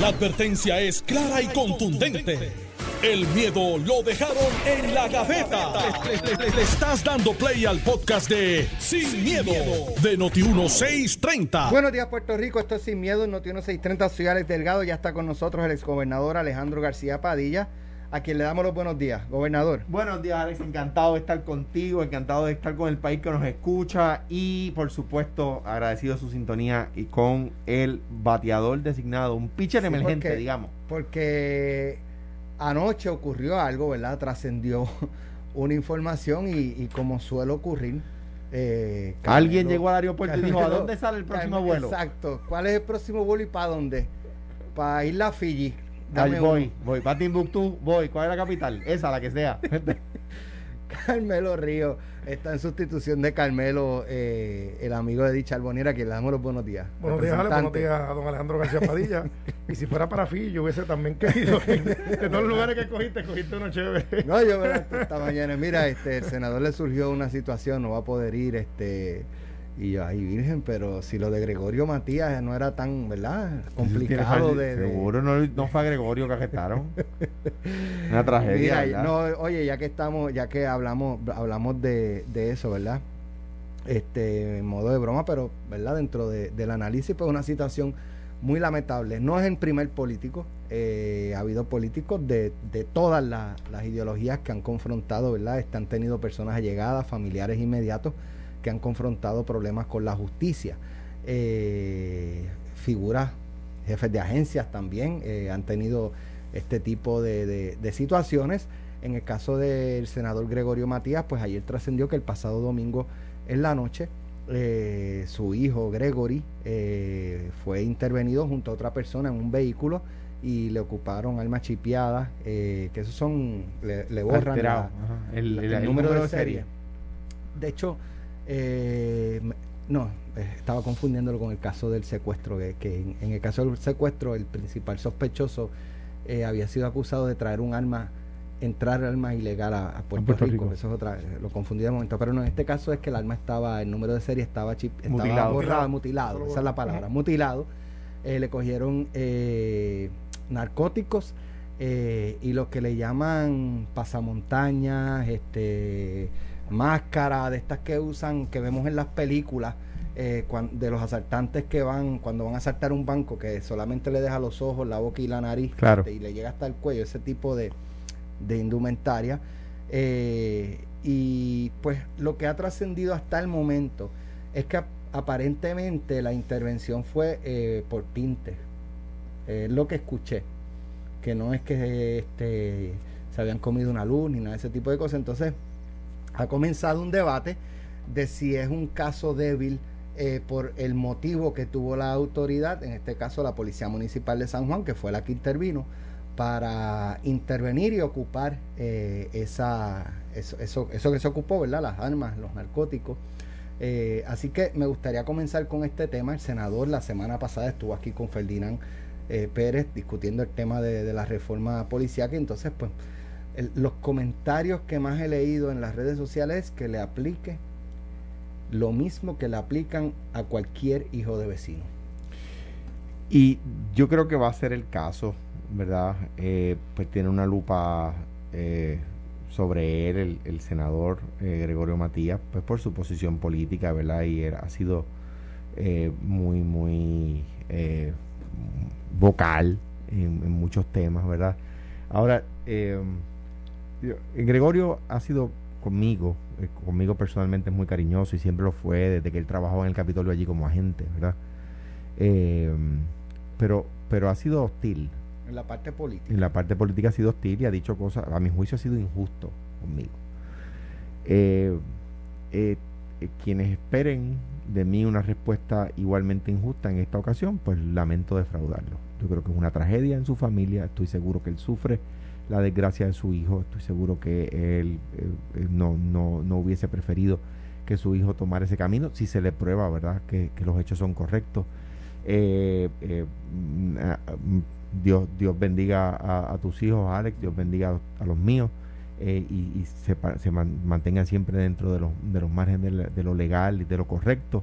La advertencia es clara y contundente. El miedo lo dejaron en la gaveta. Le, estás dando play al podcast de Sin, miedo, de Noti1630. Buenos días, Puerto Rico. Esto es Sin Miedo, Noti1630. Soy Delgado. Ya está con nosotros el exgobernador Alejandro García Padilla, a quien le damos los buenos días. Gobernador. Buenos días, Alex. Encantado de estar contigo, encantado de estar con el país que nos escucha y, por supuesto, agradecido su sintonía y con el bateador designado, un pitcher Sí, emergente, porque- digamos. Porque anoche ocurrió algo, ¿verdad? Trascendió una información y, y como suele ocurrir. eh, Alguien llegó al aeropuerto y dijo, ¿a dónde sale el próximo Carmelo- vuelo? Exacto. ¿Cuál es el próximo vuelo y para dónde? Para Isla Fiji. Dame voy, uno. voy. Para Timbuktu, voy. ¿Cuál es la capital? Esa, la que sea. Carmelo Río está en sustitución de Carmelo, eh, el amigo de Dicha Albonera, que le damos los buenos días. Buenos días, Ale, buenos días a don Alejandro García Padilla. y si fuera para Fiji, yo hubiese también querido. que de todos los lugares que cogiste, cogiste uno chévere. No, yo me esta mañana. Mira, este, el senador le surgió una situación, no va a poder ir, este, y yo, ay, virgen, pero si lo de Gregorio Matías no era tan, ¿verdad? Complicado de, de- Seguro no, no fue a Gregorio que arrestaron. Una tragedia. No, oye, ya que estamos, ya que hablamos, hablamos de, de eso, ¿verdad? Este, en modo de broma, pero, ¿verdad? Dentro de- del análisis, pues una situación muy lamentable. No es el primer político, eh, ha habido políticos de, de todas la- las ideologías que han confrontado, ¿verdad? Han tenido personas allegadas, familiares inmediatos, que han confrontado problemas con la justicia. Eh, figuras, jefes de agencias también, eh, han tenido este tipo de, de- de situaciones. En el caso del senador Gregorio Matías, pues ayer trascendió que el pasado domingo en la noche eh, su hijo Gregory eh, fue intervenido junto a otra persona en un vehículo y le ocuparon armas chipeadas, eh, que esos son, le, le borran la- el, la- el- el el número de serie. De hecho, eh, no, eh, estaba confundiéndolo con el caso del secuestro, que, que en, en el caso del secuestro el principal sospechoso eh, había sido acusado de traer un arma, entrar armas ilegal a, a Puerto, Puerto Rico. Rico. Eso es otra, lo confundí de momento, pero no, en este caso es que el arma estaba, el número de serie estaba, chip, estaba Mutilado. borrado, Mutilado. mutilado, esa es la palabra, mutilado. Eh, le cogieron eh, narcóticos eh, y lo que le llaman pasamontañas, este máscara de estas que usan, que vemos en las películas, eh, cuan- de los asaltantes que van, cuando van a asaltar un banco, que solamente le deja los ojos, la boca y la nariz, Claro. este, y le llega hasta el cuello, ese tipo de, de indumentaria. Eh, y pues lo que ha trascendido hasta el momento es que ap- aparentemente la intervención fue eh, por tinte. Es lo que escuché. Que no es que este, se habían comido una luz ni nada de ese tipo de cosas. Entonces, ha comenzado un debate de si es un caso débil eh, por el motivo que tuvo la autoridad, en este caso la Policía Municipal de San Juan, que fue la que intervino, para intervenir y ocupar eh, esa, eso, que se ocupó, ¿verdad? Las armas, los narcóticos. Eh, así que me gustaría comenzar con este tema. El senador la semana pasada estuvo aquí con Ferdinand Pérez discutiendo el tema de, la reforma policial. Entonces, pues, los comentarios que más he leído en las redes sociales es que le aplique lo mismo que le aplican a cualquier hijo de vecino. Y yo creo que va a ser el caso, ¿verdad? Eh, pues tiene una lupa eh, sobre él, el, senador eh, Gregorio Matías, pues por su posición política, ¿verdad? Y ha sido eh, muy, muy vocal en, muchos temas, ¿verdad? Ahora, yo- Gregorio ha sido conmigo, eh, conmigo personalmente es muy cariñoso y siempre lo fue desde que él trabajaba en el Capitolio allí como agente, ¿verdad? Eh, pero, pero ha sido hostil. En la parte política. En la parte política ha sido hostil y ha dicho cosas, a mi juicio ha sido injusto conmigo. Eh, eh, eh, quienes esperen de mí una respuesta igualmente injusta en esta ocasión, pues lamento defraudarlo. Yo creo que es una tragedia en su familia, estoy seguro que él sufre la desgracia de su hijo, estoy seguro que él eh, eh, no, no, no hubiese preferido que su hijo tomara ese camino, si se le prueba, ¿verdad?, que, que los hechos son correctos. Eh, mm, ah, mm, Dios, Dios bendiga a, tus hijos, Alex, Dios bendiga a, los míos y, se, mantengan siempre dentro de los, de los márgenes de, de lo legal y de lo correcto.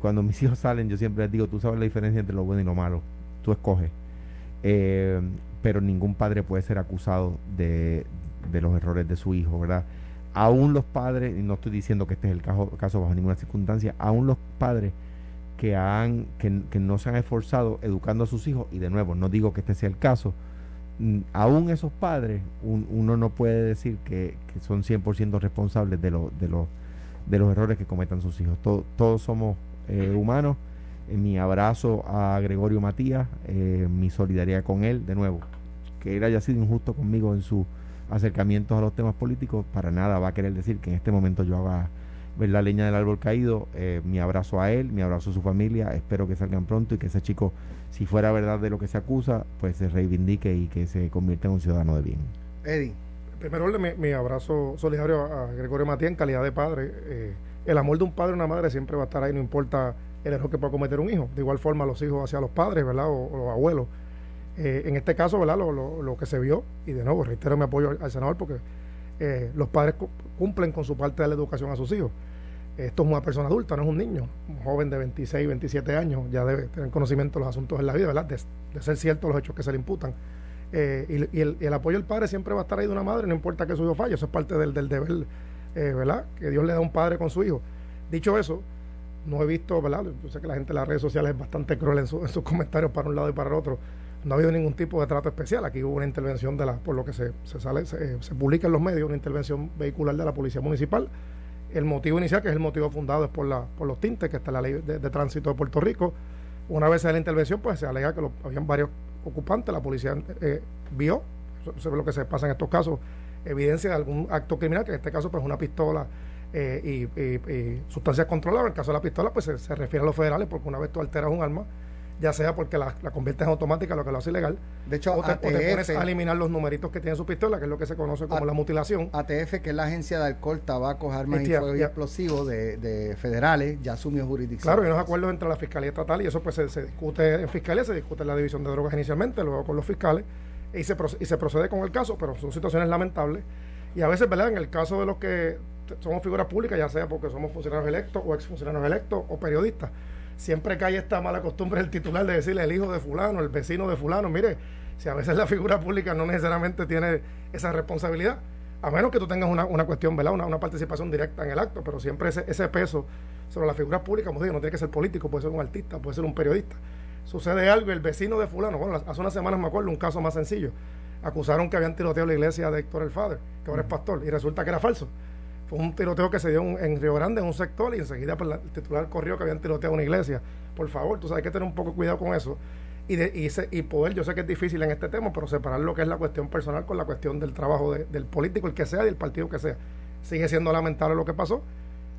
Cuando mis hijos salen, yo siempre les digo, tú sabes la diferencia entre lo bueno y lo malo, tú escoges. Pero ningún padre puede ser acusado de, de, los errores de su hijo, ¿verdad? Aún los padres, y no estoy diciendo que este es el caso, caso bajo ninguna circunstancia, aún los padres que, han, que, que, no se han esforzado educando a sus hijos, y de nuevo, no digo que este sea el caso, mm, aún esos padres, uno no puede decir que, que son 100% responsables de, lo, de, lo, de los errores que cometan sus hijos. todos somos eh, humanos. Mi abrazo a Gregorio Matías, eh, mi solidaridad con él, de nuevo, que él haya sido injusto conmigo en su acercamientos a los temas políticos, para nada va a querer decir que en este momento yo haga ver la leña del árbol caído. mi abrazo a él, mi abrazo a su familia, espero que salgan pronto y que ese chico, si fuera verdad de lo que se acusa, pues se reivindique y que se convierta en un ciudadano de bien. Eddie. Primero, mi, abrazo solidario a, Gregorio Matías en calidad de padre. el amor de un padre y una madre siempre va a estar ahí, no importa el error que puede cometer un hijo. De igual forma, los hijos hacia los padres, ¿verdad? O, los abuelos. Eh, en este caso, ¿verdad? Lo, lo, que se vio, y de nuevo, reitero mi apoyo al, senador porque eh, los padres cumplen con su parte de la educación a sus hijos. Esto es una persona adulta, no es un niño. Un joven de 26, 27 años ya debe tener conocimiento de los asuntos en la vida, ¿verdad? De, ser ciertos los hechos que se le imputan. Eh, y, el, apoyo del padre siempre va a estar ahí de una madre, no importa que su hijo falle, eso es parte del, del deber, ¿verdad? Que Dios le da a un padre con su hijo. Dicho eso, no he visto, ¿verdad? Yo sé que la gente en las redes sociales es bastante cruel en, sus comentarios para un lado y para el otro. No ha habido ningún tipo de trato especial. Aquí hubo una intervención de la, por lo que se, sale, se, publica en los medios, una intervención vehicular de la Policía Municipal. El motivo inicial, que es el motivo fundado, es por, la, por los tintes, que está en la ley de, tránsito de Puerto Rico. Una vez de la intervención, pues se alega que habían varios ocupantes, la policía eh, vio, eso, es lo que se pasa en estos casos, evidencia de algún acto criminal, que en este caso pues una pistola eh, y, sustancias controladas. En el caso de la pistola, pues se, refiere a los federales, porque una vez tú alteras un arma, ya sea porque la, la conviertes en automática, lo que lo hace ilegal, de hecho, o te, pones a eliminar los numeritos que tiene su pistola, que es lo que se conoce como la mutilación. ATF, que es la Agencia de Alcohol, Tabaco, Armas y Fuego y Explosivos de, federales, ya asumió jurisdicción. Claro, hay unos acuerdos entre la Fiscalía Estatal y eso pues se, discute en Fiscalía, se discute en la División de Drogas inicialmente, luego con los fiscales, y se, y se procede con el caso, pero son situaciones lamentables. Y a veces, ¿verdad? En el caso de los que somos figuras públicas, ya sea porque somos funcionarios electos o exfuncionarios electos o periodistas. Siempre cae esta mala costumbre del titular de decirle el hijo de fulano, el vecino de fulano. Mire, si a veces la figura pública no necesariamente tiene esa responsabilidad, a menos que tú tengas una, una cuestión, ¿verdad? Una, una, participación directa en el acto, pero siempre ese, ese peso sobre la figura pública, como digo, no tiene que ser político, puede ser un artista, puede ser un periodista. Sucede algo, el vecino de fulano, bueno, hace unas semanas me acuerdo un caso más sencillo. Acusaron que habían tiroteado la iglesia de Héctor el Father, que ahora es pastor, y resulta que era falso. Fue un tiroteo que se dio en Río Grande, en un sector, y enseguida pues, el titular corrió que habían tiroteado una iglesia. Por favor, tú sabes que tener un poco de cuidado con eso. Y, de, y, y, poder, yo sé que es difícil en este tema, pero separar lo que es la cuestión personal con la cuestión del trabajo del político, el que sea, y del partido que sea. Sigue siendo lamentable lo que pasó,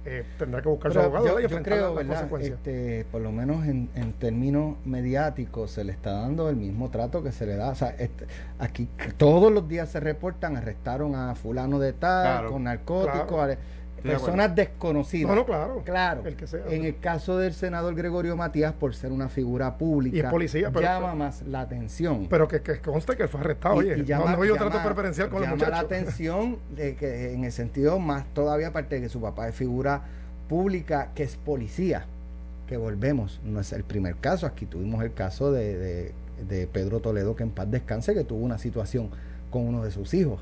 eh, tendrá que buscar su abogado y yo creo, ¿verdad? Este, por lo menos en, en, términos mediáticos se le está dando el mismo trato que se le da. O sea, este, aquí todos los días se reportan, arrestaron a fulano de tal, con narcóticos personas desconocidas. No, no, claro. Claro. El que sea. En el caso del senador Gregorio Matías, por ser una figura pública, y policía, llama más la atención. Pero que, que conste que fue arrestado. oye, no, no trato preferencial con los muchachos. la atención de que en el sentido más todavía, aparte de que su papá es figura pública, que es policía, que volvemos, no es el primer caso. Aquí tuvimos el caso de, de, de Pedro Toledo, que en paz descanse, que tuvo una situación con uno de sus hijos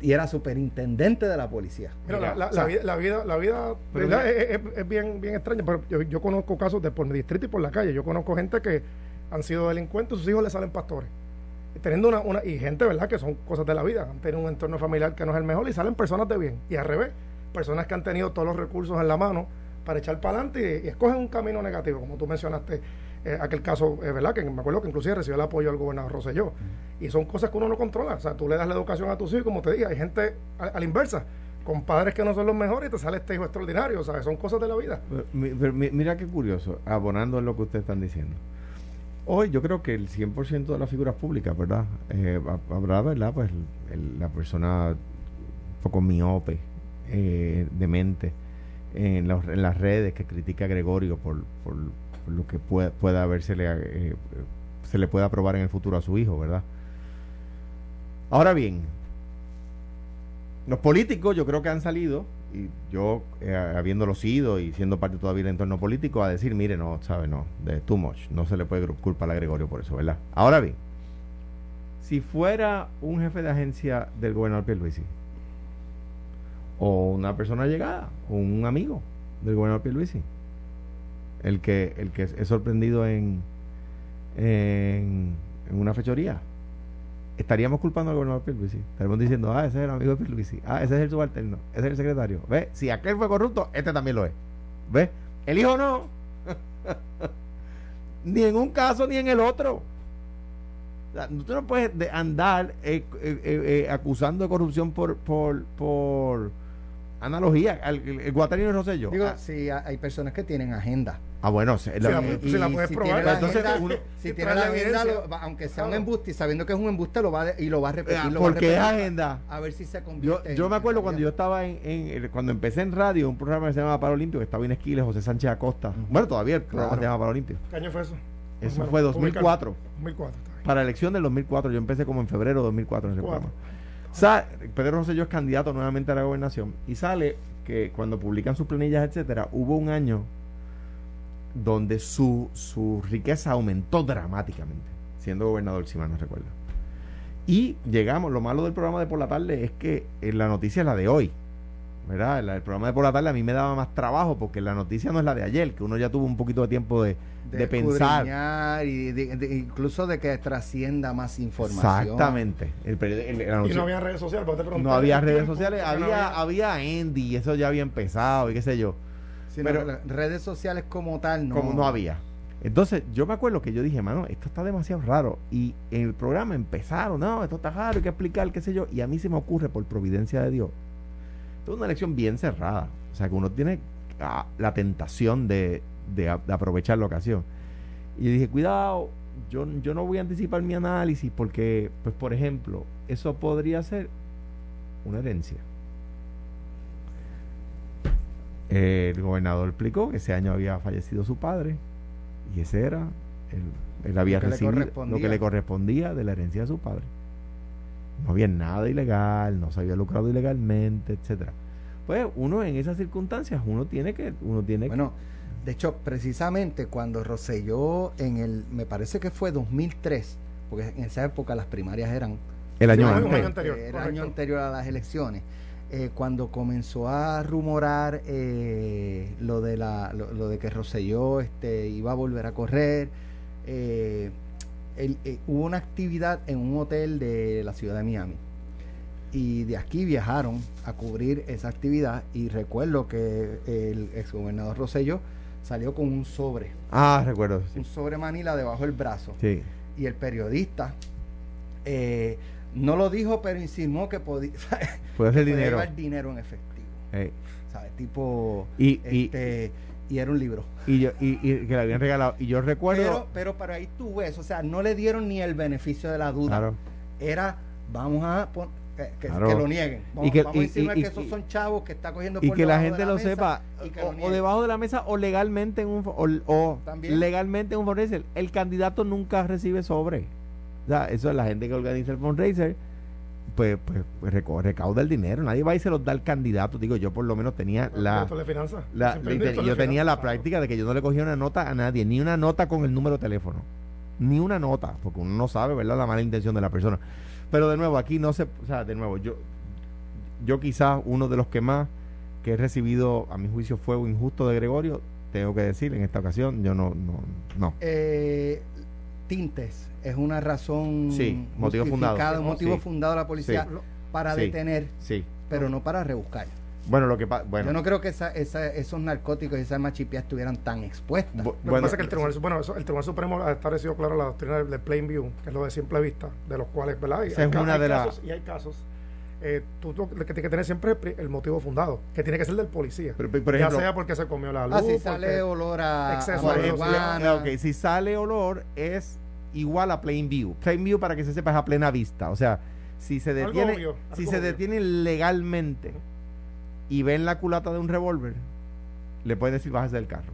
y era superintendente de la policía. Mira, la, vida, la vida, la vida es, bien, bien extraña, pero yo, conozco casos de por mi distrito y por la calle. Yo conozco gente que han sido delincuentes, sus hijos le salen pastores. teniendo una, una, y gente, ¿verdad?, que son cosas de la vida. Han tenido un entorno familiar que no es el mejor y salen personas de bien. Y al revés, personas que han tenido todos los recursos en la mano para echar para adelante y escogen un camino negativo, como tú mencionaste aquel caso, eh, ¿verdad? Que me acuerdo que inclusive recibió el apoyo del gobernador Rosselló. Y son cosas que uno no controla. O sea, tú le das la educación a tus hijos, como te dije, hay gente a, la inversa, con padres que no son los mejores y te sale este hijo extraordinario. O sea, son cosas de la vida. mira qué curioso, abonando en lo que ustedes están diciendo. Hoy yo creo que el 100% de las figuras públicas, ¿verdad? Eh, habrá, ¿verdad? Pues la persona un poco miope, eh, demente, en, en, las redes que critica a Gregorio por, por lo que pueda, pueda le eh, se le pueda aprobar en el futuro a su hijo, ¿verdad? Ahora bien, los políticos yo creo que han salido, y yo eh, habiéndolo sido y siendo parte todavía del entorno político, a decir, mire, no, sabe, no, de too much, no se le puede culpar a Gregorio por eso, ¿verdad? Ahora bien, Si fuera un jefe de agencia del gobernador Pierluisi, o una persona llegada, o un amigo del gobernador Pierluisi, el que, el que es sorprendido en, en, en una fechoría, estaríamos culpando al gobernador Pierluisi. Estaríamos diciendo, ah, ese es el amigo de Pierluisi, ah, ese es el subalterno, ese es el secretario. ¿Ves? Si aquel fue corrupto, este también lo es. ¿Ves? El hijo no. ni en un caso ni en el otro. O tú no puedes andar eh, eh, eh, acusando de corrupción por, por, por analogía. El, el, Guatarino Rosselló. Digo, ah. si hay personas que tienen agenda. Ah, bueno, se, la, y, la, puedes si probar. Tiene Entonces, agenda, uno, si tiene la agenda, lo, aunque sea un embuste, y sabiendo que es un embuste, lo va de, y lo va a repetir. Ah, lo porque va es agenda. A ver si se convierte. Yo, yo me acuerdo cuando yo estaba en, en, cuando empecé en radio, un programa que se llamaba Paro Limpio, que estaba en Esquiles, José Sánchez Acosta. Bueno, todavía el programa claro. se llama Paro Limpio. ¿Qué año fue eso? Eso bueno, fue 2004. 2004. Para la elección del 2004. Yo empecé como en febrero de 2004 en ese programa. Sa Pedro Rosselló es candidato nuevamente a la gobernación y sale que cuando publican sus planillas, etcétera, hubo un año donde su, su riqueza aumentó dramáticamente, siendo gobernador, si mal no recuerdo. Y llegamos, lo malo del programa de por la tarde es que la noticia es la de hoy, ¿verdad? El, el, programa de por la tarde a mí me daba más trabajo porque la noticia no es la de ayer, que uno ya tuvo un poquito de tiempo de, de, de pensar. Y de, de, incluso de que trascienda más información. Exactamente. El, y no había redes sociales, No había redes sociales, había, había, había Andy, y eso ya había empezado, y qué sé yo. Sí, pero no, redes sociales como tal no. Como no había. Entonces, yo me acuerdo que yo dije, mano, esto está demasiado raro. Y en el programa empezaron, no, esto está raro, hay que explicar, qué sé yo. Y a mí se me ocurre, por providencia de Dios, esto es una elección bien cerrada. O sea, que uno tiene ah, la tentación de, de, de, aprovechar la ocasión. Y yo dije, cuidado, yo, yo no voy a anticipar mi análisis porque, pues, por ejemplo, eso podría ser una herencia. El gobernador explicó que ese año había fallecido su padre y ese era, él, él había lo recibido lo que le correspondía de la herencia de su padre. No había nada ilegal, no se había lucrado ilegalmente, etcétera. Pues uno en esas circunstancias, uno tiene que, uno tiene bueno, que... de hecho, precisamente cuando Roselló en el, me parece que fue 2003, porque en esa época las primarias eran el año, el año anterior, el año anterior a las elecciones. Eh, cuando comenzó a rumorar eh, lo de la lo, lo, de que Roselló este iba a volver a correr eh, el, hubo una actividad en un hotel de la ciudad de Miami y de aquí viajaron a cubrir esa actividad y recuerdo que el exgobernador Roselló salió con un sobre ah recuerdo un sobre Manila debajo del brazo sí. y el periodista eh, no lo dijo, pero insinuó que podía puede hacer dinero. llevar dinero en efectivo. Hey. ¿Sabes? Tipo. Y, este, y, y, era un libro. Y, yo, y, y, que le habían regalado. Y yo recuerdo. Pero, pero para ahí tú ves, o sea, no le dieron ni el beneficio de la duda. Claro. Era, vamos a. Pon, que, que, claro. que, lo nieguen. Vamos, y que, vamos a que esos son chavos que está cogiendo Y por que la gente la lo mesa sepa. y que O, lo o, debajo de la mesa o legalmente en un. O, o legalmente en un fundraiser. El candidato nunca recibe sobre. O sea, eso es la gente que organiza el fundraiser pues, pues recauda el dinero. Nadie va y se los da al candidato. Digo, yo por lo menos tenía la. la, la yo tenía la práctica de que yo no le cogía una nota a nadie, ni una nota con el número de teléfono. Ni una nota, porque uno no sabe, ¿verdad?, la mala intención de la persona. Pero de nuevo, aquí no se. O sea, de nuevo, yo, yo quizás uno de los que más que he recibido, a mi juicio, fuego injusto de Gregorio, tengo que decir en esta ocasión, yo no. no, no. Eh, tintes es una razón sí, motivo fundado. un motivo sí. fundado de la policía Sí. para Sí. detener, Sí. pero no para rebuscar. Bueno, lo que pasa. Bueno, Yo no creo que esa, esa, esos narcóticos y esas machipias estuvieran tan expuestas. Bu- Lo que bueno, pasa es que el Tribunal, bueno, eso, el Tribunal Supremo ha establecido claro la doctrina del, plain view, que es lo de simple vista, de los cuales, ¿verdad? Y Esa hay, es una hay de las- casos, y hay casos. Eh, tú, tú- lo que tienes que tener siempre el motivo fundado, que tiene que ser del policía. pero, por ya sea porque se comió la luz, ah, si porque- sale olor a, a exceso por de ejemplo, marihuana. ok, si sale olor es igual a plain view. Plain view para que se sepa es a plena vista. O sea, si se Algo detiene, obvio, si se obvio. detiene legalmente y ven la culata de un revólver, le pueden decir bájese del carro.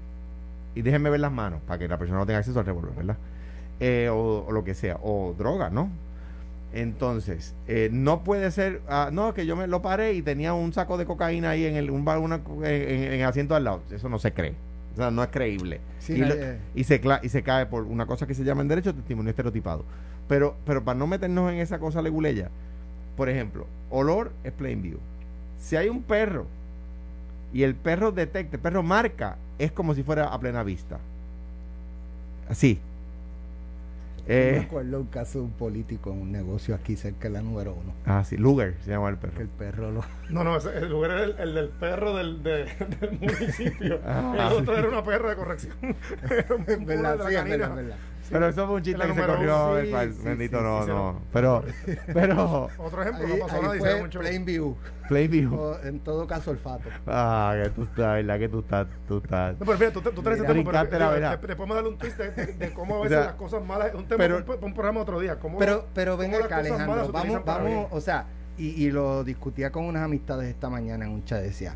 Y déjenme ver las manos para que la persona no tenga acceso al revólver, ¿verdad? Eh, o, o lo que sea, o droga, ¿no? Entonces, eh, no puede ser, ah, no, que yo me lo paré y tenía un saco de cocaína ahí en el, un, bar- una- en, en asiento al lado. Eso no se cree. O sea, no es creíble. Sí, y, lo- nadie- y se, cla- y se cae por una cosa que se llama en derecho testimonio estereotipado. Pero, pero para no meternos en esa cosa leguleya, por ejemplo, olor es plain view. Si hay un perro y el perro detecta, el perro marca, es como si fuera a plena vista. Así. Me Eh, acuerdo un caso de un político en un negocio aquí cerca de la número uno. ah, sí, Luger se llama el perro. Que el perro lo. No, no, ese- el lugar era el, el del perro del, de- del municipio. Ah, el otro sí. era una perra de corrección. Era un verdad, sí, es verdad, verdad. Pero eso fue un chiste que se corrió. el cual- sí, bendito, sí, no, sí, no. Pero, pero, Otro ejemplo, Ahí, no pasó nada y se mucho. plain view. Plain View. O, en todo caso, olfato. Ah, que tú estás, ¿verdad? Que tú estás, tú estás. No, pero fíjate, tú, tú traes ese tema, pero la verdad. te podemos darle un twist de, de- de cómo a O veces sea, las cosas malas, un tema pero- para un, programa otro día. Cómo, Pero, pero ven acá, Alejandro. Vamos, vamos, o sea, y, y lo discutía con unas amistades esta mañana en un chat. Decía,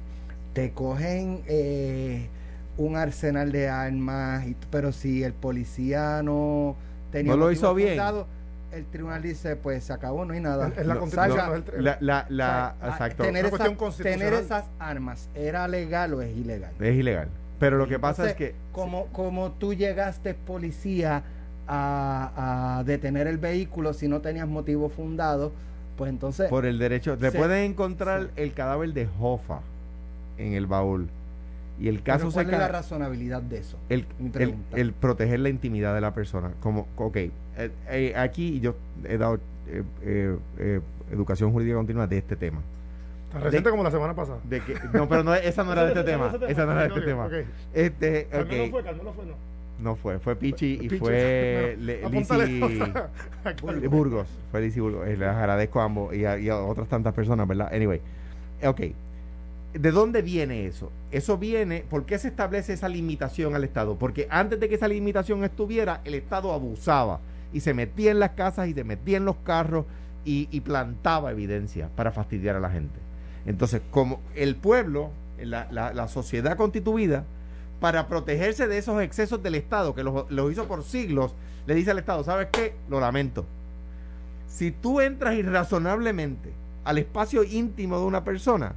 te cogen eh, un arsenal de armas, y- pero si el policía no tenía No lo hizo bien. fundado, el tribunal dice, pues se acabó, no hay nada. Es la No, el- La, la, la, O sea, exacto. Tener, constitucional. tener esas armas, ¿era legal o es ilegal? Es ilegal. Pero lo que pasa es que. Como, como tú llegaste, policía, a, a detener el vehículo si no tenías motivo fundado, pues entonces... Por el derecho. Le Sí. pueden encontrar Sí. el cadáver de Jofa en el baúl. Y el caso pero se ¿Cuál es la razonabilidad de eso? El, el, el proteger la intimidad de la persona. Como, ok, eh, eh, aquí yo he dado eh, eh, eh, educación jurídica continua de este tema. Tan reciente de- como la semana pasada. De que, no, pero no, esa no era de este tema. Esa no era de este tema. Ok. Este, Carmelo ok, fue, Carmelo fue, no. no fue, fue Pichi y Pichi, fue Apúntale Lizzy- Carmelo. Burgos, fue Lizzy Burgos. Eh, Les agradezco a ambos y a, y a otras tantas personas, ¿verdad? Anyway, ok. ¿De dónde viene eso? Eso viene, ¿por qué se establece esa limitación al Estado? Porque antes de que esa limitación estuviera, el Estado abusaba y se metía en las casas y se metía en los carros y, y plantaba evidencia para fastidiar a la gente. Entonces, como el pueblo, la, la- la sociedad constituida, para protegerse de esos excesos del Estado, que los, los hizo por siglos, le dice al Estado, ¿sabes qué? Lo lamento. Si tú entras irrazonablemente al espacio íntimo de una persona,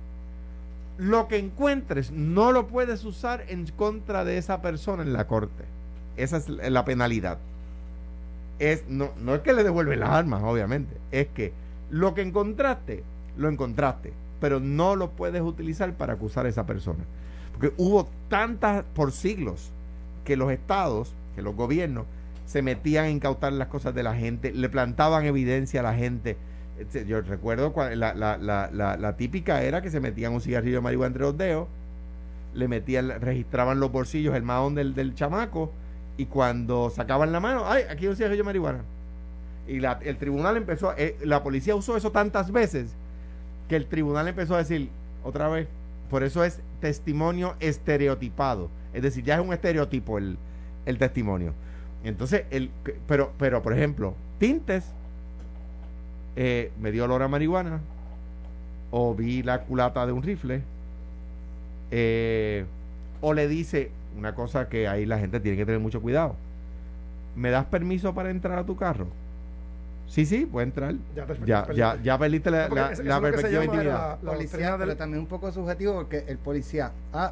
lo que encuentres no lo puedes usar en contra de esa persona en la corte. Esa es la penalidad. Es, no, no es que le devuelven las armas, obviamente. Es que lo que encontraste, lo encontraste. Pero no lo puedes utilizar para acusar a esa persona. Porque hubo tantas por siglos que los estados, que los gobiernos, se metían a incautar las cosas de la gente, le plantaban evidencia a la gente. Este, Yo recuerdo la, la, la, la, típica era que se metían un cigarrillo de marihuana entre los dedos, le metían, registraban los bolsillos, el mahón del, del chamaco, y cuando sacaban la mano, ¡ay! Aquí hay un cigarrillo de marihuana. Y el tribunal empezó, eh, la policía usó eso tantas veces que el tribunal empezó a decir, otra vez, por eso es testimonio estereotipado. Es decir, ya es un estereotipo el, el testimonio. Entonces, el, pero, pero, por ejemplo, tintes, eh, me dio olor a marihuana, o vi la culata de un rifle, eh, o le dice una cosa que ahí la gente tiene que tener mucho cuidado. ¿Me das permiso para entrar a tu carro? Sí, sí, puede entrar. Ya, Ya, ya, ya perdiste la, perspectiva de intimidad. la- la policía, pero también un poco subjetivo porque el policía, ah,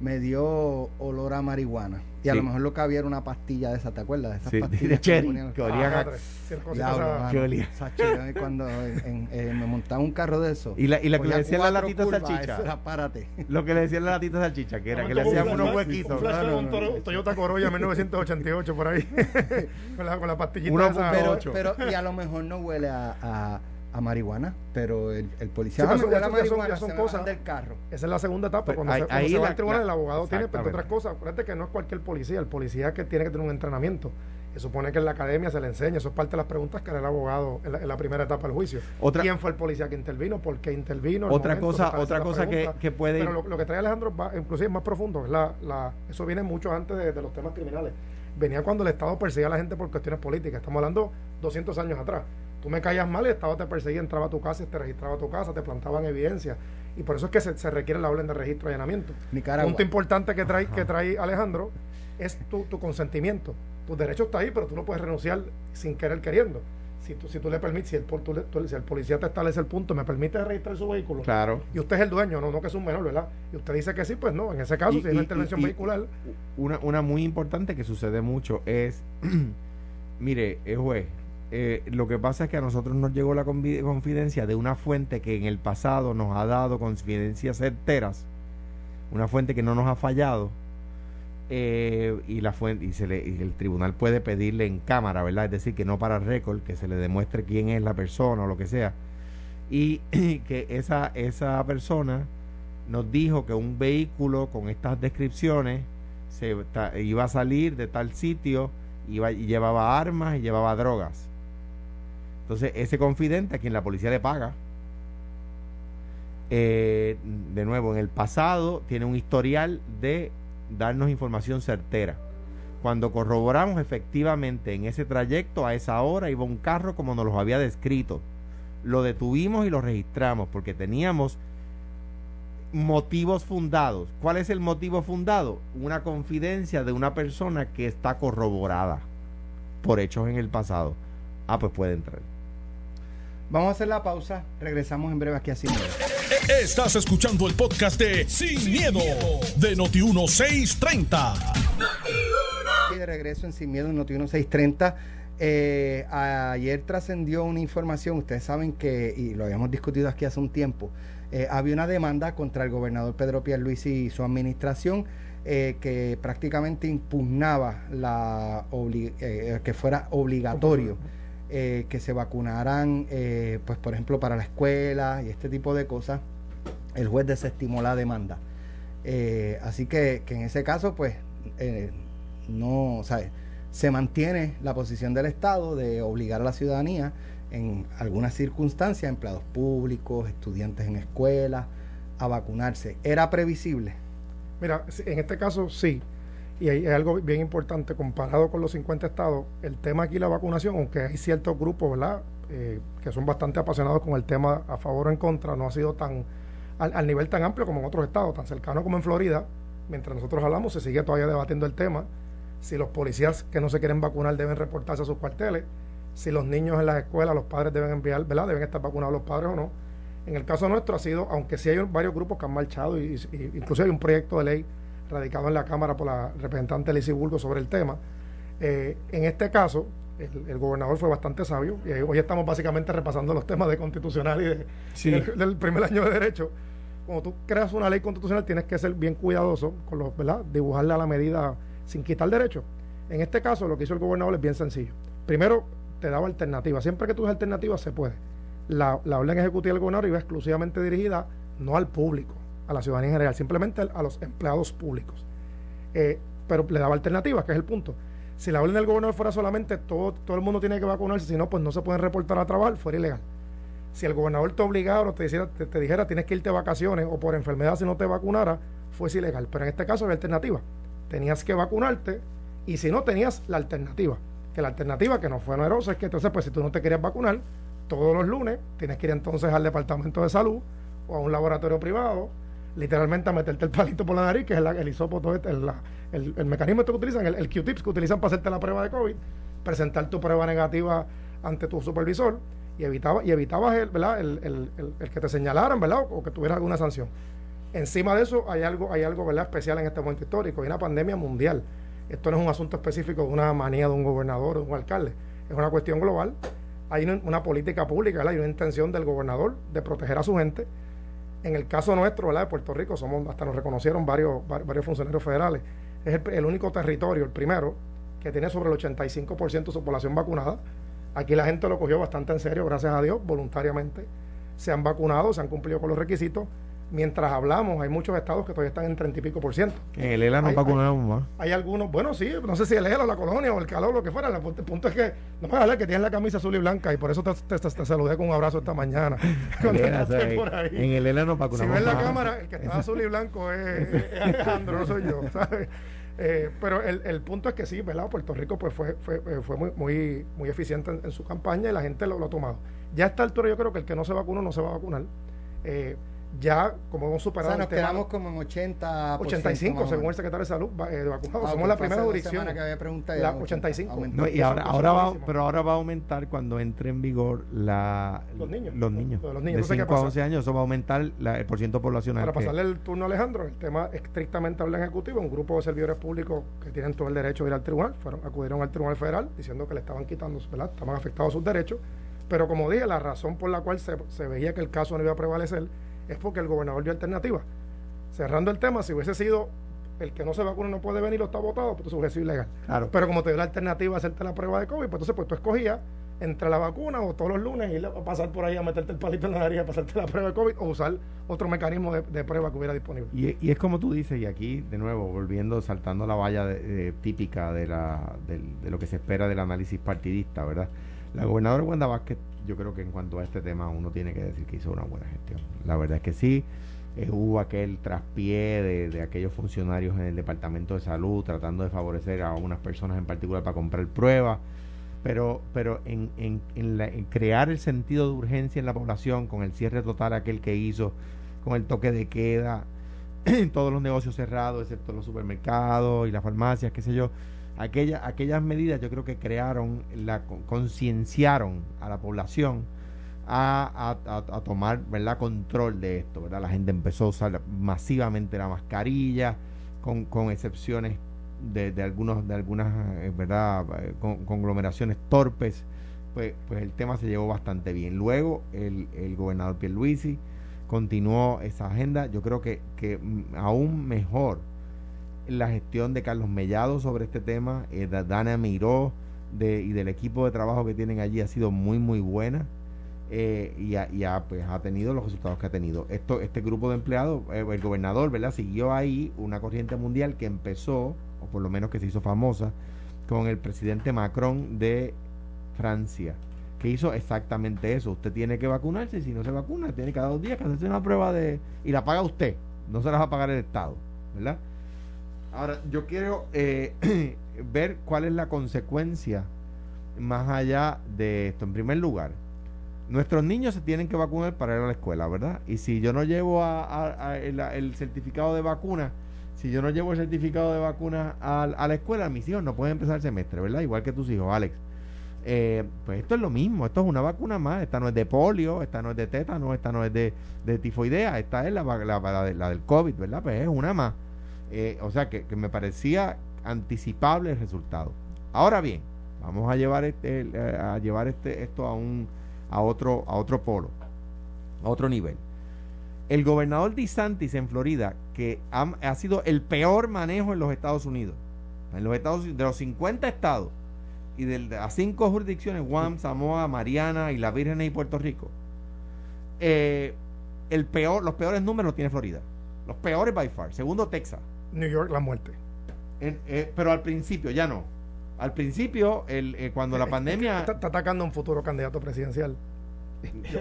me dio olor a marihuana. Y a lo mejor lo que había era una pastilla de esa, ¿te acuerdas? De esas Sí, pastillas de que cherry, que Ah, que olía. Yo cuando en- en- eh, me montaba un carro de eso. Y la, y la que le decía la latita curvas, salchicha. era, párate. Lo que le decía la latita salchicha, que era que le hacían un unos huequitos. Un flash No, de no, un no. Toro- Toyota Corolla 1988 por ahí. con, la, con la pastillita Uno- esa. pero, pero, y a lo mejor no huele a, a, a marihuana, pero el, el policía Sí, pero ya son- ya cosas- del carro. Esa es la segunda etapa. Pero Cuando ahí- se, cuando ahí se va la- al tribunal, el abogado tiene, entre otras exactamente. cosas, acuérdate que no es cualquier policía, el policía que tiene que tener un entrenamiento. Se supone que en la academia se le enseña, eso es parte de las preguntas que hará el abogado en la, en la primera etapa del juicio. Otra- ¿Quién fue el policía que intervino? ¿Por qué intervino? Otra momento, cosa- otra cosa que- que puede- Pero lo, lo que trae Alejandro va, inclusive es más profundo. Es la, la, eso viene mucho antes de, de los temas criminales. Venía cuando el Estado perseguía a la gente por cuestiones políticas. Estamos hablando 200 años atrás. Tú me caías mal y el Estado te perseguía, entraba a tu casa, te registraba a tu casa, te plantaban evidencia. Y por eso es que se, se requiere la orden de registro y allanamiento. Nicaragua. Punto importante que trae, Ajá. que trae Alejandro es tu, tu consentimiento. Tu derecho está ahí, pero tú no puedes renunciar sin querer queriendo. si tú, si tú le permites, si el, si el policía te establece el punto, me permite registrar su vehículo. Claro. Y usted es el dueño, no, no que es un menor, ¿verdad? Y usted dice que sí, pues no. En ese caso, si es una intervención vehicular. Una, una muy importante que sucede mucho es, mire, eh, juez, eh, lo que pasa es que a nosotros nos llegó la confidencia de una fuente que en el pasado nos ha dado confidencias certeras, una fuente que no nos ha fallado, eh, y la fuente y, se le, y el tribunal puede pedirle en cámara, ¿verdad? Es decir, que no para récord, que se le demuestre quién es la persona o lo que sea, y que esa, esa persona nos dijo que un vehículo con estas descripciones se iba a salir de tal sitio, iba, y llevaba armas y llevaba drogas entonces, ese confidente a quien la policía le paga, eh, de nuevo, en el pasado tiene un historial de darnos información certera. Cuando corroboramos efectivamente en ese trayecto, a esa hora iba un carro como nos lo había descrito. Lo detuvimos y lo registramos porque teníamos motivos fundados. ¿Cuál es el motivo fundado? Una confidencia de una persona que está corroborada por hechos en el pasado. Ah, pues puede entrar. Vamos a hacer la pausa. Regresamos en breve aquí a Sin Miedo. Estás escuchando el podcast de Sin, miedo, de Noti1630. Y de regreso en Sin Miedo en Noti1630. Eh, ayer trascendió una información, ustedes saben que, y lo habíamos discutido aquí hace un tiempo, eh, había una demanda contra el gobernador Pedro Pierluisi y su administración eh, que prácticamente impugnaba la que fuera obligatorio eh, que se vacunaran, eh, pues por ejemplo, para la escuela y este tipo de cosas, el juez desestimó la demanda. Eh, así que, que, en ese caso, pues, no, se mantiene la posición del Estado de obligar a la ciudadanía en algunas circunstancias, empleados públicos, estudiantes en escuelas, a vacunarse. ¿Era previsible? Mira, en este caso sí. Y hay, algo bien importante, comparado con los 50 estados, el tema aquí la vacunación, aunque hay ciertos grupos, ¿verdad?, eh, que son bastante apasionados con el tema a favor o en contra, no ha sido tan al, nivel tan amplio como en otros estados, tan cercano como en Florida. Mientras nosotros hablamos, se sigue todavía debatiendo el tema. Si los policías que no se quieren vacunar deben reportarse a sus cuarteles, si los niños en las escuelas, los padres deben enviar, ¿verdad?, deben estar vacunados los padres o no. En el caso nuestro ha sido, aunque sí hay varios grupos que han marchado, y incluso hay un proyecto de ley radicado en la Cámara por la representante Lizy Burgo sobre el tema. Eh, en este caso, el, gobernador fue bastante sabio y hoy estamos básicamente repasando los temas de constitucional y, del, primer año de derecho. Cuando tú creas una ley constitucional tienes que ser bien cuidadoso con los, ¿verdad? Dibujarla a la medida sin quitar derecho. En este caso, lo que hizo el gobernador es bien sencillo. Primero, te daba alternativa. Siempre que tú des alternativa, se puede. La, la orden ejecutiva del gobernador iba exclusivamente dirigida no al público, a la ciudadanía en general, simplemente a los empleados públicos. Eh, pero le daba alternativas, que es el punto. Si la orden del gobernador fuera solamente todo, todo el mundo tiene que vacunarse, si no, pues no se pueden reportar a trabajar, fuera ilegal. Si el gobernador te obligara o te, te, dijera tienes que irte de vacaciones o por enfermedad si no te vacunara, fuese ilegal. Pero en este caso había alternativa. Tenías que vacunarte y si no, tenías la alternativa. Que la alternativa que no fue onerosa es que entonces, pues si tú no te querías vacunar, todos los lunes tienes que ir entonces al departamento de salud o a un laboratorio privado literalmente a meterte el palito por la nariz, que es el hisópoto, este, el, el, mecanismo este que utilizan, el, el Q-tips que utilizan para hacerte la prueba de COVID, presentar tu prueba negativa ante tu supervisor y evitaba y evitabas el, ¿verdad? El, que te señalaran, ¿verdad? O, que tuviera alguna sanción. Encima de eso hay algo, hay algo ¿verdad? especial en este momento histórico, hay una pandemia mundial. Esto no es un asunto específico de una manía de un gobernador o de un alcalde, es una cuestión global. Hay una, política pública, hay una intención del gobernador de proteger a su gente en el caso nuestro, ¿verdad? De Puerto Rico, somos hasta nos reconocieron varios, varios funcionarios federales. Es el, único territorio, el primero, que tiene sobre el 85% de su población vacunada. Aquí la gente lo cogió bastante en serio, gracias a Dios, voluntariamente. Se han vacunado, se han cumplido con los requisitos mientras hablamos, hay muchos estados que todavía están en treinta y pico por ciento. En el ELA no vacunamos más. Hay algunos, bueno, sí, no sé si el ELA, la colonia o el calor, lo que fuera. El punto es que, no me hablar que tienes la camisa azul y blanca y por eso te, te, saludé con un abrazo esta mañana. En el ELA no vacunamos Si ves la cámara, el que está azul y blanco es, Alejandro, no soy yo, ¿sabes? Eh, pero el, el, punto es que sí, ¿verdad? Puerto Rico pues fue, fue, eh, fue muy, muy, muy eficiente en, su campaña y la gente lo, lo, ha tomado. Ya a esta altura yo creo que el que no se vacunó no se va a vacunar. Eh, ya como hemos O superado sea, nos el tema- quedamos como en 80 85 según el secretario de salud eh, de vacunados. Ah, Somos la primera semanas que había preguntado y La era 85. aumentó. No, y ahora, va, pero ahora va a aumentar cuando entre en vigor la, Los niños. Los niños. Lo de los niños. De Entonces, ¿qué 5 a pasa? 11 años, eso va a aumentar la- el porciento poblacional. Para que- pasarle el turno a Alejandro, el tema estrictamente habla ejecutivo, un grupo de servidores públicos que tienen todo el derecho de ir al tribunal, fueron, acudieron al tribunal federal diciendo que le estaban quitando, ¿verdad? estaban afectados sus derechos, pero como dije, la razón por la cual se, se veía que el caso no iba a prevalecer es porque el gobernador dio alternativa. Cerrando el tema, si hubiese sido el que no se vacuna no puede venir o está votado, pues hubiese sido ilegal. Claro. Pero como te dio la alternativa a hacerte la prueba de COVID, pues entonces pues tú escogías entre la vacuna o todos los lunes ir a pasar por ahí a meterte el palito en la nariz a pasarte la prueba de COVID o usar otro mecanismo de, de prueba que hubiera disponible. Y, y es como tú dices, y aquí de nuevo, volviendo, saltando la valla de- de- típica de, la, de lo que se espera del análisis partidista, ¿verdad? La gobernadora Wanda Vázquez, yo creo que en cuanto a este tema uno tiene que decir que hizo una buena gestión. La verdad es que sí, eh, hubo aquel traspié de, de aquellos funcionarios en el Departamento de Salud tratando de favorecer a unas personas en particular para comprar pruebas, pero, pero en, en, en la- en crear el sentido de urgencia en la población con el cierre total aquel que hizo, con el toque de queda, todos los negocios cerrados, excepto los supermercados y las farmacias, qué sé yo. Aquella, aquellas medidas yo creo que crearon, la con- concienciaron a la población a- a tomar ¿verdad? control de esto. ¿verdad? La gente empezó a usar masivamente la mascarilla, con, con excepciones de, de algunos de algunas eh, ¿verdad? Eh, con- conglomeraciones torpes. Pues, pues el tema se llevó bastante bien. Luego el, el gobernador Pierluisi continuó esa agenda. Yo creo que, que mm, aún mejor la gestión de Carlos Mellado sobre este tema, eh, da- Dana Miró de, y del equipo de trabajo que tienen allí ha sido muy, muy buena. eh, y, ha, y ha, pues, ha tenido los resultados que ha tenido. Esto, este grupo de empleados, eh, el gobernador, ¿verdad? Siguió ahí una corriente mundial que empezó, o por lo menos que se hizo famosa, con el presidente Macron de Francia, que hizo exactamente eso. Usted tiene que vacunarse y si no se vacuna, tiene cada dos días que hacerse una prueba de... y la paga usted, no se la va a pagar el Estado, ¿verdad? Ahora, yo quiero eh, ver cuál es la consecuencia más allá de esto. En primer lugar, nuestros niños se tienen que vacunar para ir a la escuela, ¿verdad? Y si yo no llevo a, el, certificado de vacuna, si yo no llevo el certificado de vacuna a, a la escuela, mis hijos no pueden empezar el semestre, ¿verdad? Igual que tus hijos, Alex. Eh, pues esto es lo mismo, esto es una vacuna más, esta no es de polio, esta no es de tétano, esta no es de, de tifoidea, esta es la, la, la del COVID, ¿verdad? Pues es una más. Eh, o sea que, que me parecía anticipable el resultado. Ahora bien, vamos a llevar este, eh, a llevar este, esto a un a otro a otro polo, a otro nivel. El gobernador DeSantis en Florida, que ha, sido el peor manejo en los Estados Unidos, en los Estados de los 50 estados y de las cinco jurisdicciones, Guam, Samoa, Mariana y las Vírgenes y Puerto Rico, eh, el peor, los peores números los tiene Florida. Los peores by far. Segundo, Texas. New York, la muerte. En- eh, pero al principio, ya no. Al principio, el, eh, cuando la pandemia... Está, está atacando a un futuro candidato presidencial.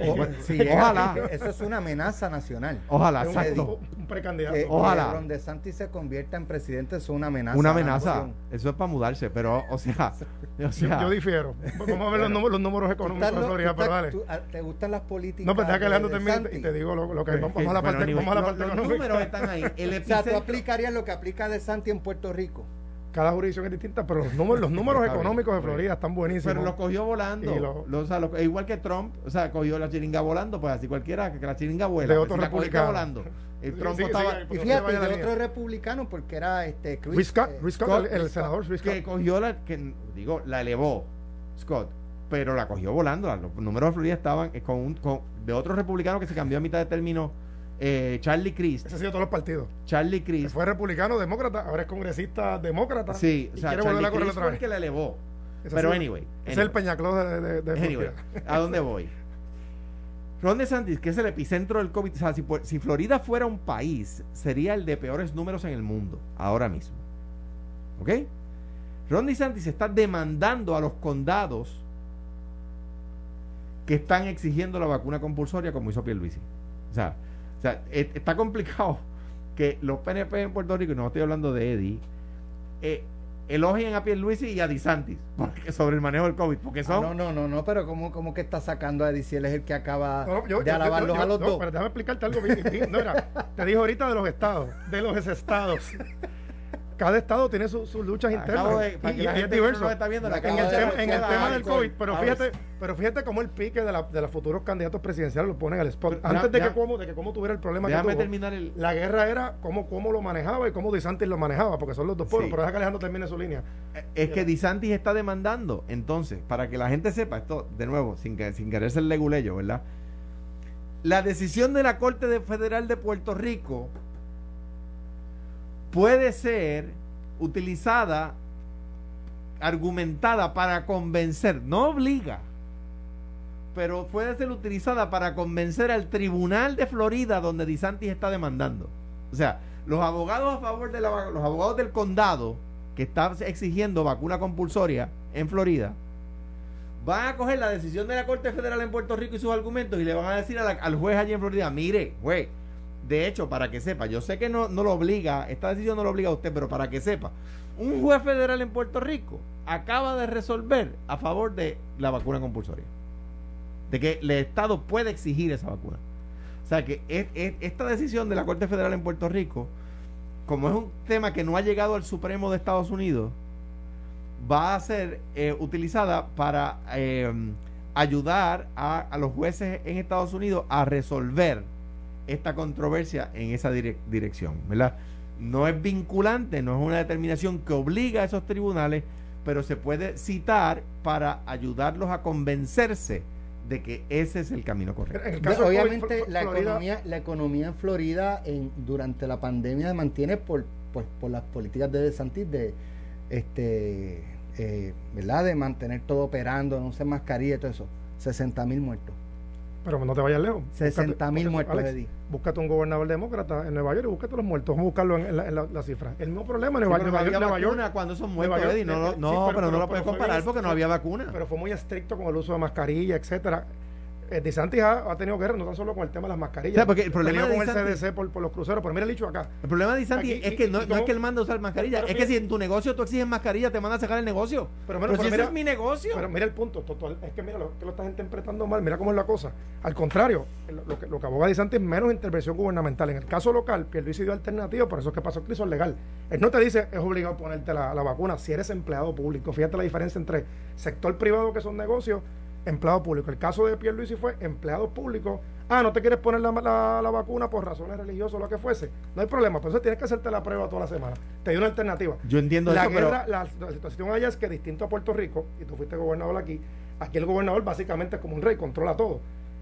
O- sí, Ojalá. es- Eso es una amenaza nacional. Ojalá, un- exacto. Un, precandidato. Que, Ojalá. que Ron DeSantis se convierta en presidente es una amenaza. Una amenaza. Eso es para mudarse, pero, o sea... O Yo, sea yo difiero. Vamos a ver los, números, los económicos Florida, tú pero dale. tú- ah, ¿Te gustan las políticas? No, pero deja que de Alejandro termine y te digo lo, lo que eh, vamos a la bueno, parte, vamos a la los- parte los económica. números están ahí. El O sea, tú aplicarías lo que aplica de Santi en Puerto Rico. Cada jurisdicción es distinta, pero los números, los números económicos de. Florida están buenísimos. Pero lo cogió volando. Y lo- Lo- o sea, lo- igual que Trump, o sea, cogió la chiringa volando, pues así cualquiera que, la chiringa vuela. De pues, otro si la cogiste republicano. volando. El Sí, Trump sí, estaba... sí, Y fíjate, de línea. otro republicano, porque era este Chris, Scott, eh, Scott, Scott, el, senador Rick que Scott. cogió la que digo la elevó Scott pero la cogió volando los números de Florida estaban eh, con, un, con de otro republicano que se cambió a mitad de término eh, Charlie Crist Ese ha sido todos los partidos. Charlie Crist fue republicano, demócrata, ahora es congresista demócrata. sí o sea quiere Charlie volver a otra fue el vez. que la elevó Ese pero anyway, Es el anyway. Peñaclós de, de, de Anyway. ¿a dónde voy? Ron DeSantis, que es el epicentro del COVID, o sea, si Florida fuera un país, sería el de peores números en el mundo, ahora mismo. ¿Ok? Ron DeSantis está demandando a los condados que están exigiendo la vacuna compulsoria como hizo Pierluisi. O sea, o sea, e- está complicado que los PNP en Puerto Rico, y no estoy hablando de Eddie, eh, elogien a Pierluisi y a DeSantis porque, sobre el manejo del COVID, porque son... Ah, no, no, no, no, pero ¿cómo, cómo que está sacando a Eddie si él es el que acaba No, yo- de yo- alabarlos yo- a los no, dos? Pero déjame explicarte algo bien. bien- no, mira, te dijo ahorita de los estados, de los estados. Cada estado tiene su- sus luchas Acabo internas. de- y, y es diverso. está viendo, en el, de tema, recordar en el tema del. COVID, pero fíjate, pero fíjate cómo el pique de, la, de los futuros candidatos presidenciales lo ponen al spot. Pero, Antes de que como, de que cómo tuviera el problema que tuvo, terminar el... la guerra era cómo, cómo lo manejaba y cómo DeSantis lo manejaba, porque son los dos pueblos. Sí. Pero deja que Alejandro termine su línea. Es que DeSantis está demandando. Entonces, para que la gente sepa esto, de nuevo, sin, que, sin querer ser leguleyo, ¿verdad? La decisión de la Corte de- Federal de Puerto Rico puede ser utilizada, argumentada para convencer, no obliga, pero puede ser utilizada para convencer al tribunal de Florida donde DeSantis está demandando. O sea, los abogados a favor de la, los abogados del condado que está exigiendo vacuna compulsoria en Florida van a coger la decisión de la Corte Federal en Puerto Rico y sus argumentos y le van a decir al juez allí en Florida, mire, juez, de hecho, para que sepa, yo sé que no, no lo obliga, esta decisión no lo obliga a usted, pero para que sepa, un juez federal en Puerto Rico acaba de resolver a favor de la vacuna compulsoria. De que el Estado puede exigir esa vacuna. O sea que es- es- esta decisión de la Corte Federal en Puerto Rico, como es un tema que no ha llegado al Supremo de Estados Unidos, va a ser eh, utilizada para eh, ayudar a, a los jueces en Estados Unidos a resolver esta controversia en esa direc- dirección, ¿verdad? No es vinculante, no es una determinación que obliga a esos tribunales, pero se puede citar para ayudarlos a convencerse de que ese es el camino correcto. El caso Obviamente la economía, la economía en Florida en, durante la pandemia se mantiene por, pues, por las políticas de DeSantis de este eh, ¿verdad? de mantener todo operando, no usar mascarilla y todo eso. 60 mil muertos. Pero no te vayas lejos. 60 mil muertos, Alex, Eddie. Búscate un gobernador demócrata en Nueva York y búscate los muertos. Vamos a buscarlo en, la, en la- la cifra. El mismo problema en Sí, Nueva, pero no Nueva había York. Nueva York cuando son Nueva muertos, York, Eddie. No, lo- sí, no, pero- pero, no pero- lo puedes pero comparar porque no había vacuna. pero fue muy estricto con el uso de mascarilla, etcétera. Eh, DeSantis ha, ha tenido guerra no tan solo con el tema de las mascarillas. O sea, porque el problema de con el DeSantis- CDC por, por los cruceros. Pero mira el dicho acá. El problema de Santi Aquí- es que y- no, y no es que él manda a usar mascarilla, es que si en tu negocio tú exiges mascarilla, te mandan a sacar el negocio. Pero, Pero, si pero ese es mi negocio. Pero mira el punto, Toto, es que mira, lo, que lo estás interpretando mal, mira cómo es la cosa. Al contrario, lo, lo que, lo que aboga DeSantis es menos intervención gubernamental. En el caso local, Pierluisi dio alternativa, por eso es que pasó crisis legal. Él no te dice es obligado a ponerte la, la vacuna si eres empleado público. Fíjate la diferencia entre sector privado, que son negocios, empleado público. El caso de Pierluisi fue empleado público. Ah, no te quieres poner la, la- la vacuna por razones religiosas o lo que fuese. No hay problema, por eso tienes que hacerte la prueba toda la semana. Te dio una alternativa. Yo entiendo La eso, pero- guerra, la, la situación allá es que distinto a Puerto Rico, y tú fuiste gobernador aquí, aquí el gobernador básicamente es como un rey, controla todo.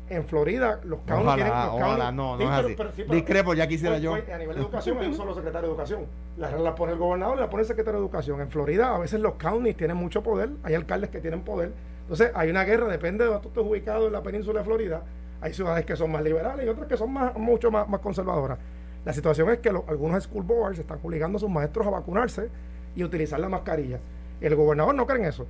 En Florida, los counties tienen. Los ojalá, counties- no, no Sí, es pero- así. pero- sí, pero- Discrepo, ya quisiera pues, yo. pues, a nivel de educación hay un solo secretario de educación. Las reglas las pone el gobernador y las pone el secretario de educación. En Florida, a veces los counties tienen mucho poder, hay alcaldes que tienen poder. Entonces, hay una guerra, depende de donde tú estés ubicado en la península de Florida. Hay ciudades que son más liberales y otras que son más, mucho más, conservadoras. La situación es que algunos school boards están obligando a sus maestros a vacunarse y utilizar la mascarilla. El gobernador no cree en eso.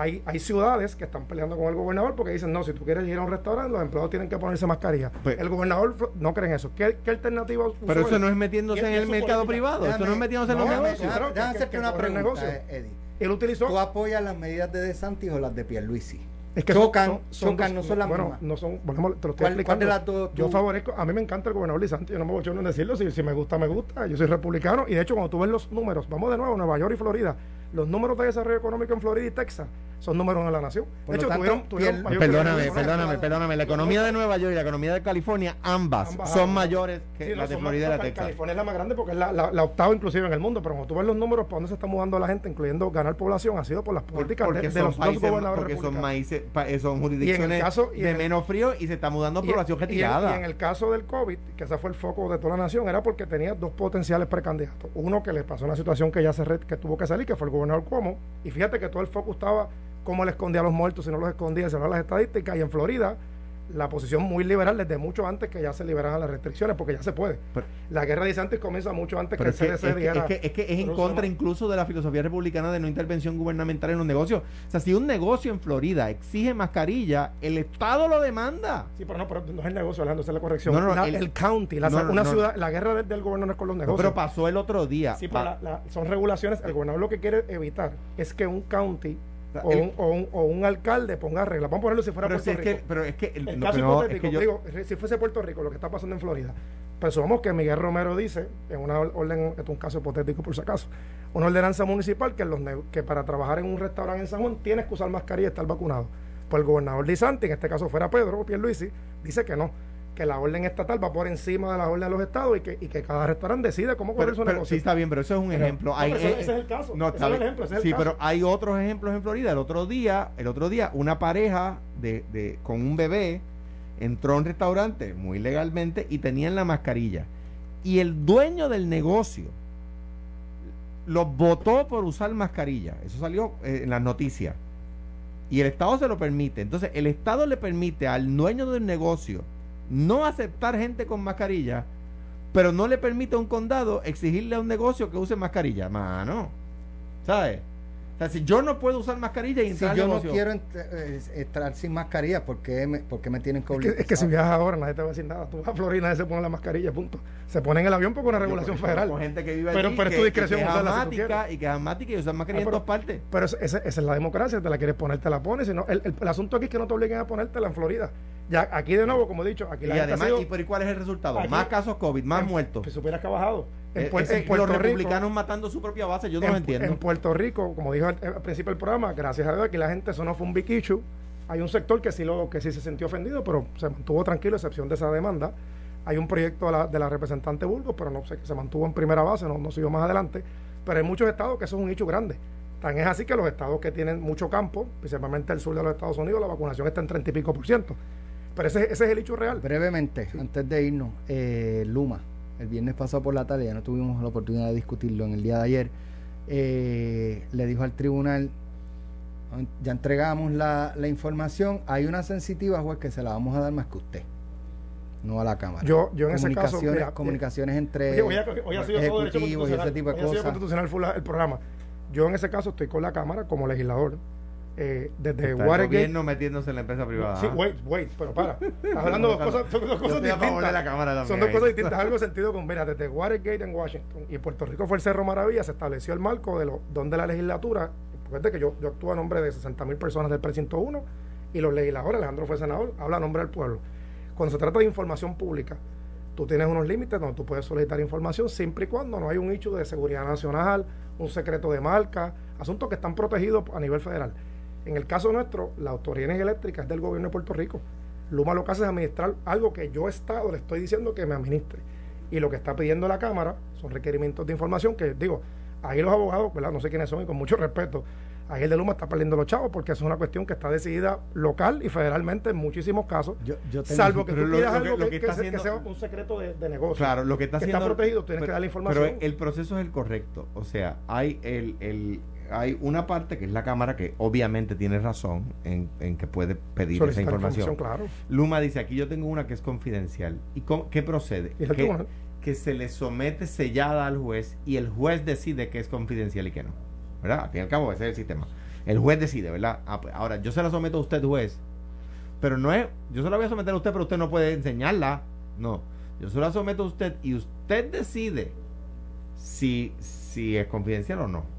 Hay, hay ciudades que están peleando con el gobernador porque dicen, no, si tú quieres ir a un restaurante, los empleados tienen que ponerse mascarilla. Pues- el gobernador no cree en eso. ¿Qué, qué alternativa usó Pero eso él? no es metiéndose en el mercado política. privado, eso no es metiéndose en los negocios. Déjame que- hacerte que una pregunta, negocio. Eddie. Él utilizó... ¿Tú apoyas las medidas de DeSantis o las de Pierluisi? Es que chocan, son- son chocan, dos- no son las bueno, mismas. no son, volvemos, te lo estoy ¿Cuál- explicando. cuál de las dos Yo tú- favorezco, a mí me encanta el gobernador Lisanti, yo no me voy a decirlo, si, si me gusta, me gusta, yo soy republicano, y de hecho cuando tú ves los números, vamos de nuevo, Nueva York y Florida, los números de desarrollo económico en Florida y Texas son números de la nación. Por de hecho, tanto, tuvieron, tuvieron mayor Perdóname, perdóname, perdóname. La economía de Nueva York y la economía de California, ambas, Ambas, son ambas. mayores que Sí, las de Florida y la Texas. California es la más grande porque es la, la, la octava inclusive en el mundo, pero cuando tú ves los números para dónde se está mudando la gente, incluyendo ganar población, ha sido por las Por- políticas de, los dos países, gobernadores porque son maíces, pa- eh, son jurisdicciones caso- y de el- menos frío y se está mudando Y- población y retirada. Y en, el caso del COVID, que ese fue el foco de toda la nación, era porque tenía dos potenciales precandidatos. Uno que le pasó una situación que ya se re- que tuvo que salir, que fue el gobernador Cuomo. Y fíjate que todo el foco estaba cómo le escondía a los muertos, si no los escondía, se las estadísticas. Y en Florida, la posición muy liberal desde mucho antes que ya se liberaran las restricciones, porque ya se puede. la guerra de antes comienza mucho antes que el CDC es que, es que, es, que es en contra incluso de la filosofía republicana de no intervención gubernamental en los negocios. O sea, si un negocio en Florida exige mascarilla, el Estado lo demanda. Sí, pero no, pero no es el negocio, Alejandro, esa es la corrección. No, no, el, county, la, una ciudad, la guerra del, gobierno no es con los negocios. pero pasó el otro día. Sí, pero son regulaciones. El gobernador lo que quiere evitar es que un county o, un, o, un, o, un, alcalde ponga reglas. Vamos a ponerlo si fuera Puerto Rico. Que, pero es que el caso hipotético, digo, si fuese Puerto Rico, lo que está pasando en Florida, pensamos que Miguel Romero dice, en una orden, esto es un caso hipotético por si acaso, una ordenanza municipal que, los, que para trabajar en un restaurante en San Juan tienes que usar mascarilla y estar vacunado. Pues el gobernador de Santi, en este caso fuera Pedro Pierluisi, dice que no que la orden estatal va por encima de la orden de los estados y que, y que cada restaurante decide cómo correr su negocio. Sí, está bien, pero eso es un ejemplo. hay, ese, es el caso. No, ese es el ejemplo, sí, pero hay otros ejemplos en Florida. El otro día, el otro día, una pareja de, de, con un bebé entró a un restaurante muy legalmente y tenían la mascarilla. Y el dueño del negocio los votó por usar mascarilla. Eso salió eh, en las noticias. Y el Estado se lo permite. Entonces, el Estado le permite al dueño del negocio no aceptar gente con mascarilla, pero no le permite a un condado exigirle a un negocio que use mascarilla. Mano, ¿sabes? O sea, si yo no puedo usar mascarilla y entrar Si yo no quiero eh, entrar sin mascarilla, ¿por qué me, me tienen que obligar? Es que, si viajas ahora nadie te va a decir nada. Tú vas a Florida nadie se pone la mascarilla, punto. Se pone en el avión porque una regulación federal. Con gente que vive pero, pero es tu discreción usarla si Y que es asmática y usar mascarilla en dos partes. Pero esa, esa, es la democracia. Te la quieres poner, te la pones. Sino, el, el, asunto aquí es que no te obliguen a ponértela en Florida. Ya aquí de nuevo, como he dicho, aquí la Y además, ¿y, por, cuál es el resultado? más casos COVID, más muertos. Si supieras que ha bajado. En, eh, Puerto, los republicanos matando su propia base, yo no lo entiendo. En Puerto Rico, como dijo al, principio del programa, gracias a Dios aquí la gente, eso no fue un biquichu. Hay un sector que sí, lo, que sí se sintió ofendido, pero se mantuvo tranquilo, a excepción de esa demanda. Hay un proyecto de la, de la representante Burgos, pero no sé, que se mantuvo en primera base, no, no siguió más adelante. Pero hay muchos estados que eso es un hecho grande. Tan es así que los estados que tienen mucho campo, principalmente el sur de los Estados Unidos, la vacunación está en 30 y pico por ciento. Pero ese, ese es el hecho real. Brevemente, antes de irnos, eh, Luma, el viernes pasado por la tarde, ya no tuvimos la oportunidad de discutirlo en el día de ayer, eh, le dijo al tribunal, ya entregamos la, información, hay una sensitiva juez que se la vamos a dar más que usted no a la Cámara. Yo, yo en ese caso. comunicaciones entre hoy, ha sido todo y ese tipo de cosas. Ha sido constitucional el programa. Yo en ese caso estoy con la Cámara como legislador eh, desde Está Watergate. El gobierno metiéndose en la empresa privada. Sí, wait, wait, pero para. Estás hablando de dos cosas, son dos cosas distintas. son dos cosas distintas. Algo sentido con, mira, desde Watergate en Washington y Puerto Rico fue el Cerro Maravilla, se estableció el marco de lo, donde la legislatura, fíjate que yo, yo actúo a nombre de 60 mil personas del precinto 1 y los legisladores, Alejandro fue senador, habla a nombre del pueblo. Cuando se trata de información pública, tú tienes unos límites donde tú puedes solicitar información siempre y cuando no hay un hecho de seguridad nacional, un secreto de marca, asuntos que están protegidos a nivel federal. En el caso nuestro, la autoridad eléctrica es del gobierno de Puerto Rico. Luma lo que hace es administrar algo que yo Estado le estoy diciendo que me administre. Y lo que está pidiendo la Cámara son requerimientos de información que, digo, ahí los abogados, ¿verdad? No sé quiénes son y con mucho respeto, ahí el de Luma está perdiendo los chavos porque es una cuestión que está decidida local y federalmente en muchísimos casos. salvo que tú quieras algo que, sea un secreto de, negocio. Claro, lo que está, haciendo, protegido, tienes que dar la información. Pero el proceso es el correcto. O sea, hay el, el hay una parte que es la Cámara que obviamente tiene razón en, que puede pedir esa información. claro. Luma dice, aquí yo tengo una que es confidencial. ¿Y qué procede? Que, que, se le somete sellada al juez y el juez decide que es confidencial y que no. ¿Verdad? Al fin y al cabo, ese es el sistema. El juez decide, ¿verdad? Ah, pues, ahora, yo se la someto a usted, juez, pero no es, yo se la voy a someter a usted, pero usted no puede enseñarla. No, yo se la someto a usted y usted decide si, si es confidencial o no.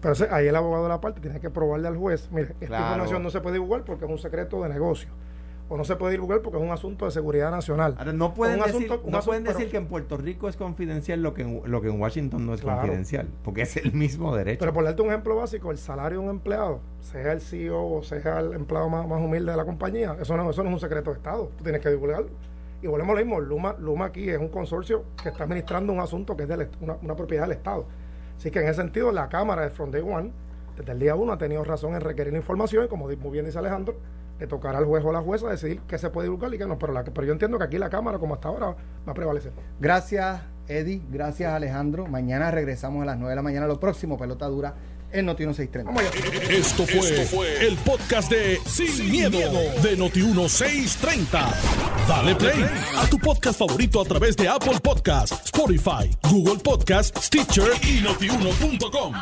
Pero ahí el abogado de la parte tiene que probarle al juez, mire, esta información no se puede divulgar porque es un secreto de negocio. O no se puede divulgar porque es un asunto de seguridad nacional. no pueden, decir, no pueden decir que en Puerto Rico es confidencial lo que en, lo que en Washington no es confidencial, porque es el mismo derecho. Pero por darte un ejemplo básico, el salario de un empleado, sea el CEO o sea el empleado más, humilde de la compañía, eso no, eso no es un secreto de Estado, tú tienes que divulgarlo. Y volvemos a lo mismo, Luma, Luma aquí es un consorcio que está administrando un asunto que es de una, una propiedad del Estado. Así que en ese sentido, la Cámara de From Day One, desde el día uno, ha tenido razón en requerir información y como muy bien dice Alejandro, le tocará al juez o a la jueza decidir qué se puede divulgar y qué no. Pero, la, pero yo entiendo que aquí la Cámara, como hasta ahora, va a prevalecer. Gracias, Eddie. Gracias, Alejandro. Mañana regresamos a las 9 de la mañana. Lo próximo, pelota dura en Noti 1630. Vamos allá. Esto fue, el podcast de Sin, miedo, de Noti 1630. Dale play a tu podcast favorito a través de Apple Podcasts, Spotify, Google Podcasts, Stitcher y notiuno.com.